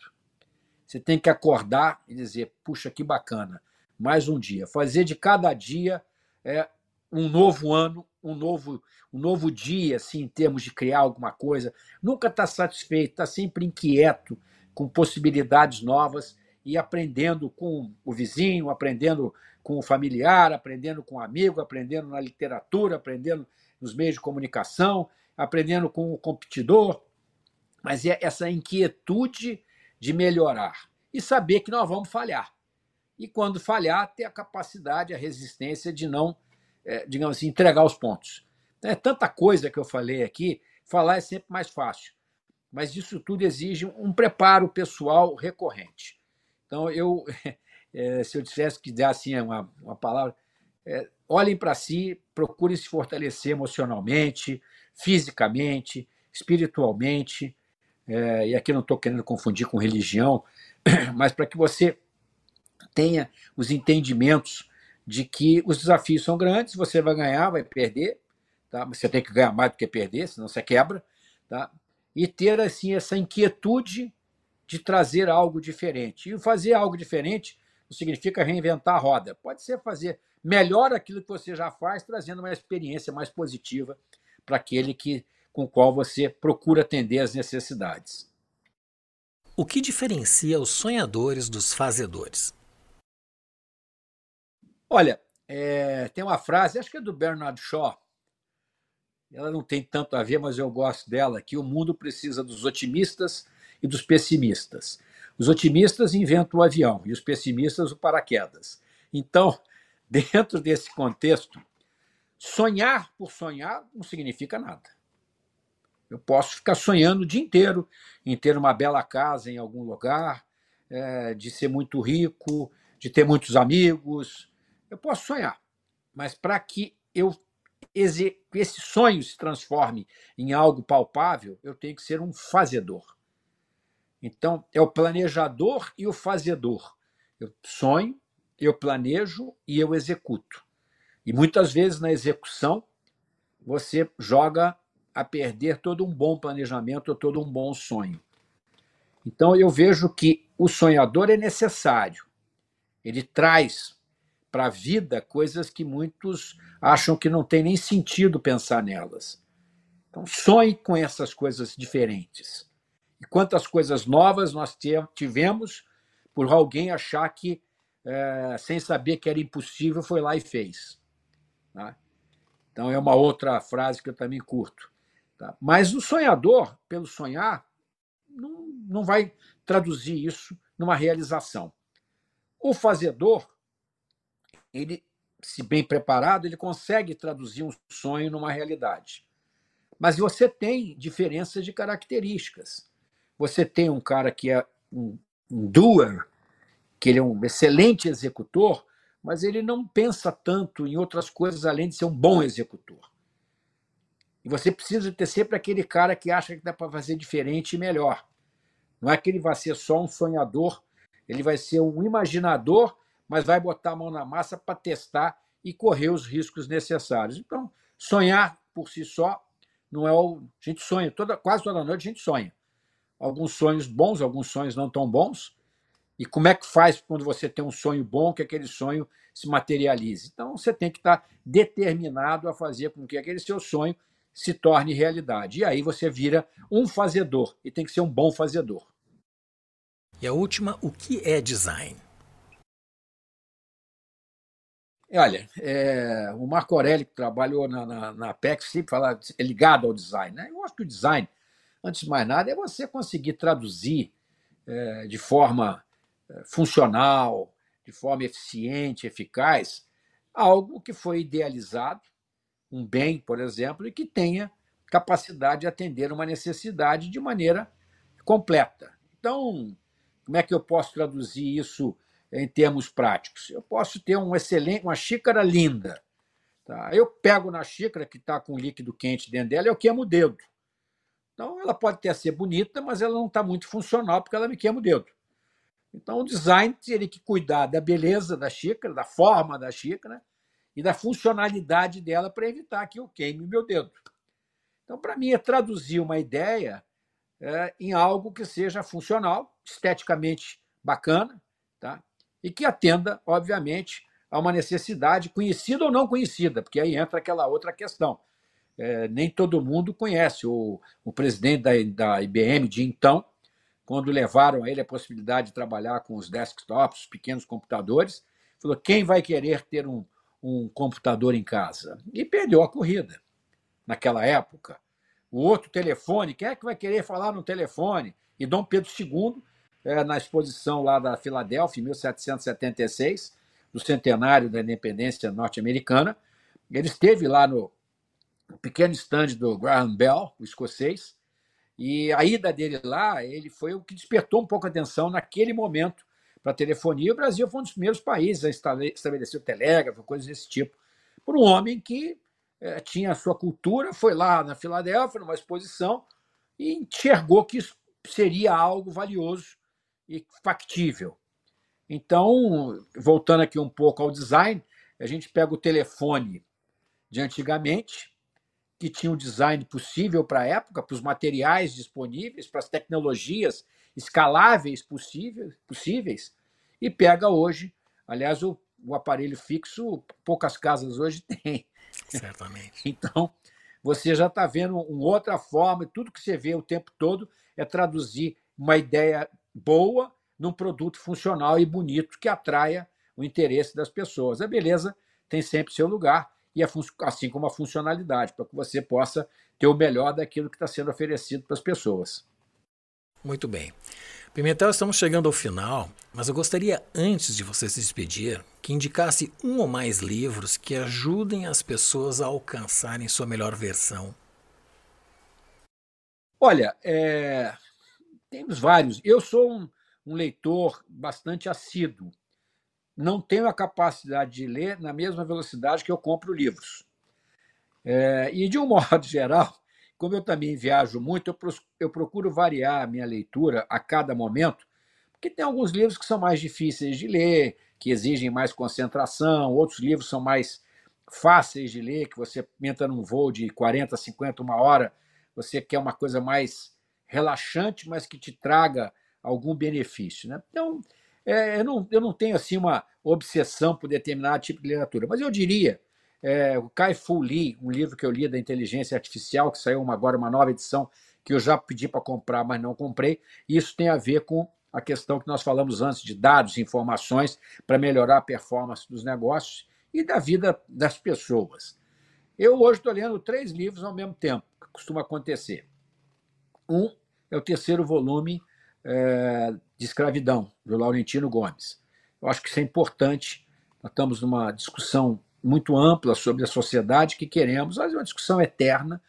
Você tem que acordar e dizer: puxa, que bacana, mais um dia. Fazer de cada dia é, um novo ano, um novo, um novo dia, assim, em termos de criar alguma coisa. Nunca está satisfeito, está sempre inquieto, com possibilidades novas e aprendendo com o vizinho, aprendendo com o familiar, aprendendo com o amigo, aprendendo na literatura, aprendendo nos meios de comunicação, aprendendo com o competidor. Mas é essa inquietude de melhorar e saber que nós vamos falhar. E quando falhar, ter a capacidade, a resistência de não, é, digamos assim, entregar os pontos. É tanta coisa que eu falei aqui, falar é sempre mais fácil, mas isso tudo exige um preparo pessoal recorrente. Então, eu, é, se eu dissesse que dar assim uma, uma palavra, é, olhem para si, procurem se fortalecer emocionalmente, fisicamente, espiritualmente. É, e aqui não estou querendo confundir com religião, mas para que você tenha os entendimentos de que os desafios são grandes, você vai ganhar, vai perder, tá? você tem que ganhar mais do que perder, senão você quebra, tá? e ter assim essa inquietude de trazer algo diferente. E fazer algo diferente não significa reinventar a roda, pode ser fazer melhor aquilo que você já faz, trazendo uma experiência mais positiva para aquele que, com o qual você procura atender as necessidades. O que diferencia os sonhadores dos fazedores? Olha, é, tem uma frase, acho que é do Bernard Shaw, ela não tem tanto a ver, mas eu gosto dela, que o mundo precisa dos otimistas e dos pessimistas. Os otimistas inventam o avião e os pessimistas o paraquedas. Então, dentro desse contexto, sonhar por sonhar não significa nada. Eu posso ficar sonhando o dia inteiro em ter uma bela casa em algum lugar, é, de ser muito rico, de ter muitos amigos. Eu posso sonhar, mas para que eu esse sonho se transforme em algo palpável, eu tenho que ser um fazedor. Então, é o planejador e o fazedor. Eu sonho, eu planejo e eu executo. E muitas vezes na execução, você joga a perder todo um bom planejamento, todo um bom sonho. Então, eu vejo que o sonhador é necessário. Ele traz para a vida coisas que muitos acham que não tem nem sentido pensar nelas. Então, sonhe com essas coisas diferentes. E quantas coisas novas nós tivemos por alguém achar que, é, sem saber que era impossível, foi lá e fez. Tá? Então, é uma outra frase que eu também curto. Tá? Mas o sonhador, pelo sonhar, não, não vai traduzir isso numa realização. O fazedor, ele, se bem preparado, ele consegue traduzir um sonho numa realidade. Mas você tem diferenças de características. Você tem um cara que é um, um doer, que ele é um excelente executor, mas ele não pensa tanto em outras coisas além de ser um bom executor. E você precisa ter sempre aquele cara que acha que dá para fazer diferente e melhor. Não é que ele vai ser só um sonhador, ele vai ser um imaginador mas vai botar a mão na massa para testar e correr os riscos necessários. Então, sonhar por si só não é o. A gente sonha, toda, quase toda noite a gente sonha. Alguns sonhos bons, alguns sonhos não tão bons. E como é que faz quando você tem um sonho bom que aquele sonho se materialize? Então, você tem que estar determinado a fazer com que aquele seu sonho se torne realidade. E aí você vira um fazedor, e tem que ser um bom fazedor. E a última, o que é design? Olha, é, o Marco Aurélio, que trabalhou na, na, na Apex, sempre fala, é ligado ao design. Né? Eu acho que o design, antes de mais nada, é você conseguir traduzir é, de forma é, funcional, de forma eficiente, eficaz, algo que foi idealizado, um bem, por exemplo, e que tenha capacidade de atender uma necessidade de maneira completa. Então, como é que eu posso traduzir isso em termos práticos. Eu posso ter um excelente, uma xícara linda. Tá? Eu pego na xícara que está com líquido quente dentro dela e eu queimo o dedo. Então, ela pode até ser bonita, mas ela não está muito funcional porque ela me queima o dedo. Então, o design teria que cuidar da beleza da xícara, da forma da xícara e da funcionalidade dela para evitar que eu queime meu dedo. Então, para mim, é traduzir uma ideia é, em algo que seja funcional, esteticamente bacana, tá? e que atenda, obviamente, a uma necessidade conhecida ou não conhecida, porque aí entra aquela outra questão. É, nem todo mundo conhece. O, o presidente da, da IBM de então, quando levaram a ele a possibilidade de trabalhar com os desktops, os pequenos computadores, falou: quem vai querer ter um, um computador em casa? E perdeu a corrida naquela época. O outro telefone, quem é que vai querer falar no telefone? E Dom Pedro II é, na exposição lá da Filadélfia, em 1776, do centenário da independência norte-americana. Ele esteve lá no, no pequeno estande do Graham Bell, o escocês, e a ida dele lá ele foi o que despertou um pouco a atenção naquele momento para telefonia. O Brasil foi um dos primeiros países a estabelecer o telégrafo, coisas desse tipo, por um homem que é, tinha a sua cultura, foi lá na Filadélfia, numa exposição, e enxergou que isso seria algo valioso e factível. Então, voltando aqui um pouco ao design, a gente pega o telefone de antigamente, que tinha um design possível para a época, para os materiais disponíveis, para as tecnologias escaláveis possíveis, possíveis e pega hoje. Aliás, o, o aparelho fixo, poucas casas hoje têm. Certamente. então, você já está vendo uma outra forma, tudo que você vê o tempo todo é traduzir uma ideia boa num produto funcional e bonito que atraia o interesse das pessoas. A beleza tem sempre seu lugar e assim como a funcionalidade, para que você possa ter o melhor daquilo que está sendo oferecido para as pessoas. Muito bem. Pimentel, estamos chegando ao final, mas eu gostaria, antes de você se despedir, que indicasse um ou mais livros que ajudem as pessoas a alcançarem sua melhor versão. Olha, é... temos vários. Eu sou um, um leitor bastante assíduo não tenho a capacidade de ler na mesma velocidade que eu compro livros. É, e, de um modo geral, como eu também viajo muito, eu procuro variar a minha leitura a cada momento, porque tem alguns livros que são mais difíceis de ler, que exigem mais concentração, outros livros são mais fáceis de ler, que você entra num voo de 40, 50, uma hora, você quer uma coisa mais relaxante, mas que te traga algum benefício. Né? Então, é, eu, não, eu não tenho assim uma obsessão por determinado tipo de literatura, mas eu diria é, o Kai Fu Lee, um livro que eu li da inteligência artificial, que saiu uma, agora uma nova edição, que eu já pedi para comprar, mas não comprei. E isso tem a ver com a questão que nós falamos antes de dados, informações, para melhorar a performance dos negócios e da vida das pessoas. Eu hoje estou lendo três livros ao mesmo tempo, que costuma acontecer. Um é o terceiro volume é, de escravidão, do Laurentino Gomes. Eu acho que isso é importante. Nós estamos numa discussão muito ampla sobre a sociedade que queremos, mas é uma discussão eterna,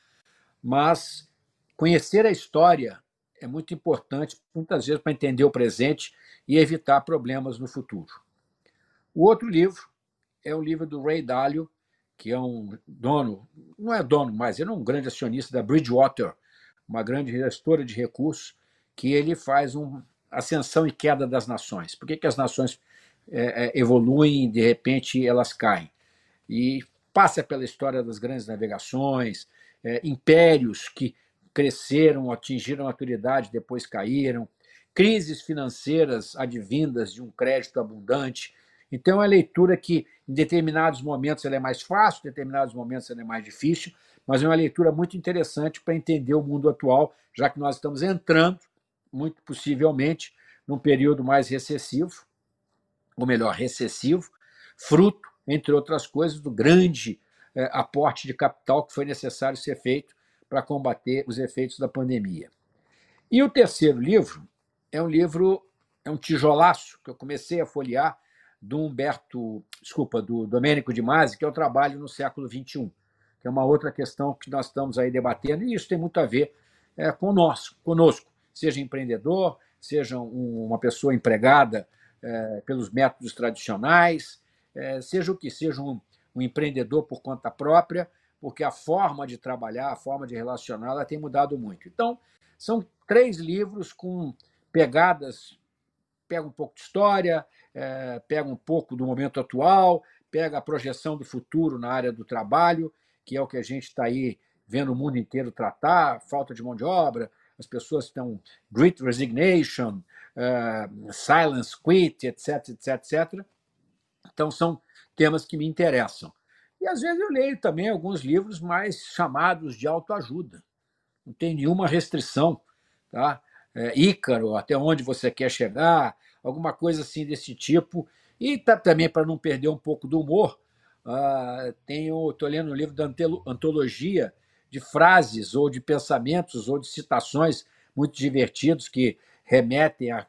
mas conhecer a história é muito importante, muitas vezes, para entender o presente e evitar problemas no futuro. O outro livro é o livro do Ray Dalio, que é um dono, não é dono, mas ele é um grande acionista da Bridgewater, uma grande gestora de recursos, que ele faz uma ascensão e queda das nações. Por que, que as nações é, é, evoluem e, de repente, elas caem? E passa pela história das grandes navegações, é, impérios que cresceram, atingiram maturidade, depois caíram, crises financeiras advindas de um crédito abundante. Então, é uma leitura que, em determinados momentos, ela é mais fácil, em determinados momentos, ela é mais difícil, mas é uma leitura muito interessante para entender o mundo atual, já que nós estamos entrando muito possivelmente num período mais recessivo, ou melhor, recessivo, fruto, entre outras coisas, do grande eh, aporte de capital que foi necessário ser feito para combater os efeitos da pandemia. E o terceiro livro é um livro, é um tijolaço que eu comecei a folhear do Humberto, desculpa, do Domênico de Masi, que é o trabalho no século XXI, que é uma outra questão que nós estamos aí debatendo, e isso tem muito a ver é, nós, conosco seja empreendedor, seja um, uma pessoa empregada é, pelos métodos tradicionais, é, seja o que seja um, um, empreendedor por conta própria, porque a forma de trabalhar, a forma de relacionar, ela tem mudado muito. Então, são três livros com pegadas, pega um pouco de história, é, pega um pouco do momento atual, pega a projeção do futuro na área do trabalho, que é o que a gente está aí vendo o mundo inteiro tratar, falta de mão de obra, as pessoas estão Great Resignation, uh, Silence Quit, etc, etc, etc. Então, são temas que me interessam. E às vezes eu leio também alguns livros mais chamados de autoajuda. Não tem nenhuma restrição. Tá? É, Ícaro, até onde você quer chegar, alguma coisa assim desse tipo. E tá, também, para não perder um pouco do humor, uh, estou lendo um livro da antologia de frases ou de pensamentos ou de citações muito divertidos que remetem a,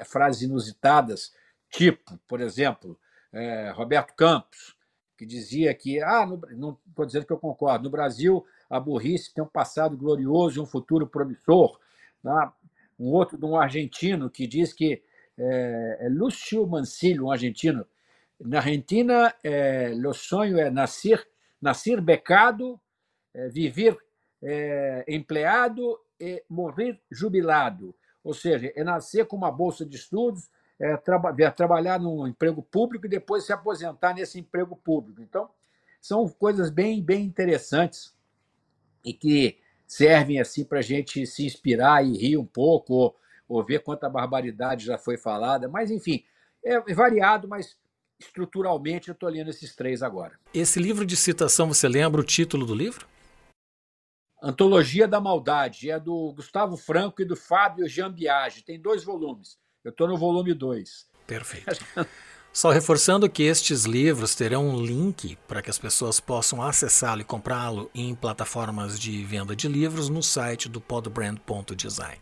a frases inusitadas, tipo, por exemplo, é, Roberto Campos, que dizia que, ah, no, não estou dizendo que eu concordo, no Brasil a burrice tem um passado glorioso e um futuro promissor. Tá? Um outro de um argentino que diz que é, é Lúcio Mancillo, um argentino. Na Argentina, é, o sonho é nascer, nascer becado, é, viver é, empleado e morrer jubilado. Ou seja, é nascer com uma bolsa de estudos, é, traba trabalhar num emprego público e depois se aposentar nesse emprego público. Então, são coisas bem, bem interessantes e que servem assim para a gente se inspirar e rir um pouco, ou, ou ver quanta barbaridade já foi falada. Mas, enfim, é variado, mas estruturalmente eu estou lendo esses três agora. Esse livro de citação, você lembra o título do livro? Antologia da Maldade, é do Gustavo Franco e do Fábio Jambiage. Tem dois volumes. Eu estou no volume 2. Perfeito. Só reforçando que estes livros terão um link para que as pessoas possam acessá-lo e comprá-lo em plataformas de venda de livros no site do podbrand.design.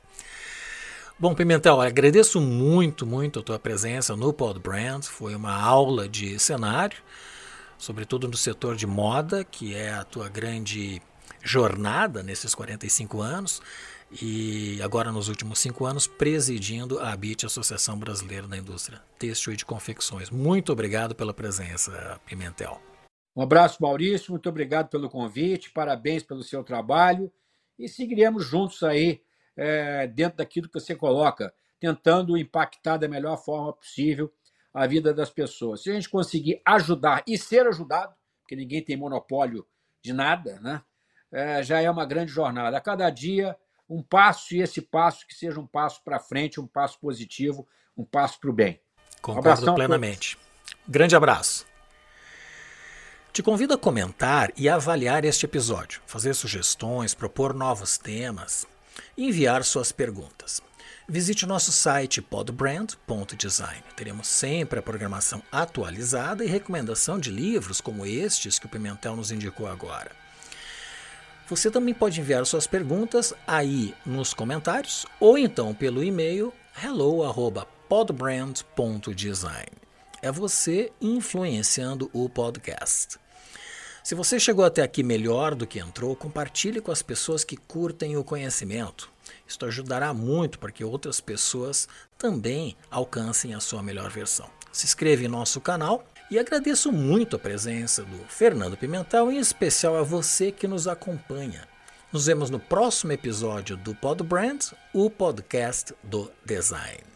Bom, Pimentel, agradeço muito, muito a tua presença no Podbrand. Foi uma aula de cenário, sobretudo no setor de moda, que é a tua grande jornada nesses 45 anos e agora nos últimos cinco anos presidindo a ABIT, Associação Brasileira da Indústria Têxtil e de Confecções. Muito obrigado pela presença, Pimentel. Um abraço, Maurício, muito obrigado pelo convite, parabéns pelo seu trabalho e seguiremos juntos aí é, dentro daquilo que você coloca, tentando impactar da melhor forma possível a vida das pessoas. Se a gente conseguir ajudar e ser ajudado, porque ninguém tem monopólio de nada, né? É, já é uma grande jornada. A cada dia um passo e esse passo que seja um passo para frente, um passo positivo, um passo para o bem. Concordo plenamente. Grande abraço. Te convido a comentar e avaliar este episódio, fazer sugestões, propor novos temas e enviar suas perguntas. Visite o nosso site podbrand.design. Teremos sempre a programação atualizada e recomendação de livros como estes que o Pimentel nos indicou agora. Você também pode enviar suas perguntas aí nos comentários ou então pelo e-mail hello@podbrand.design. É você influenciando o podcast. Se você chegou até aqui melhor do que entrou, compartilhe com as pessoas que curtem o conhecimento. Isto ajudará muito para que outras pessoas também alcancem a sua melhor versão. Se inscreva em nosso canal e agradeço muito a presença do Fernando Pimentel, em especial a você que nos acompanha. Nos vemos no próximo episódio do Pod Brand, o podcast do design.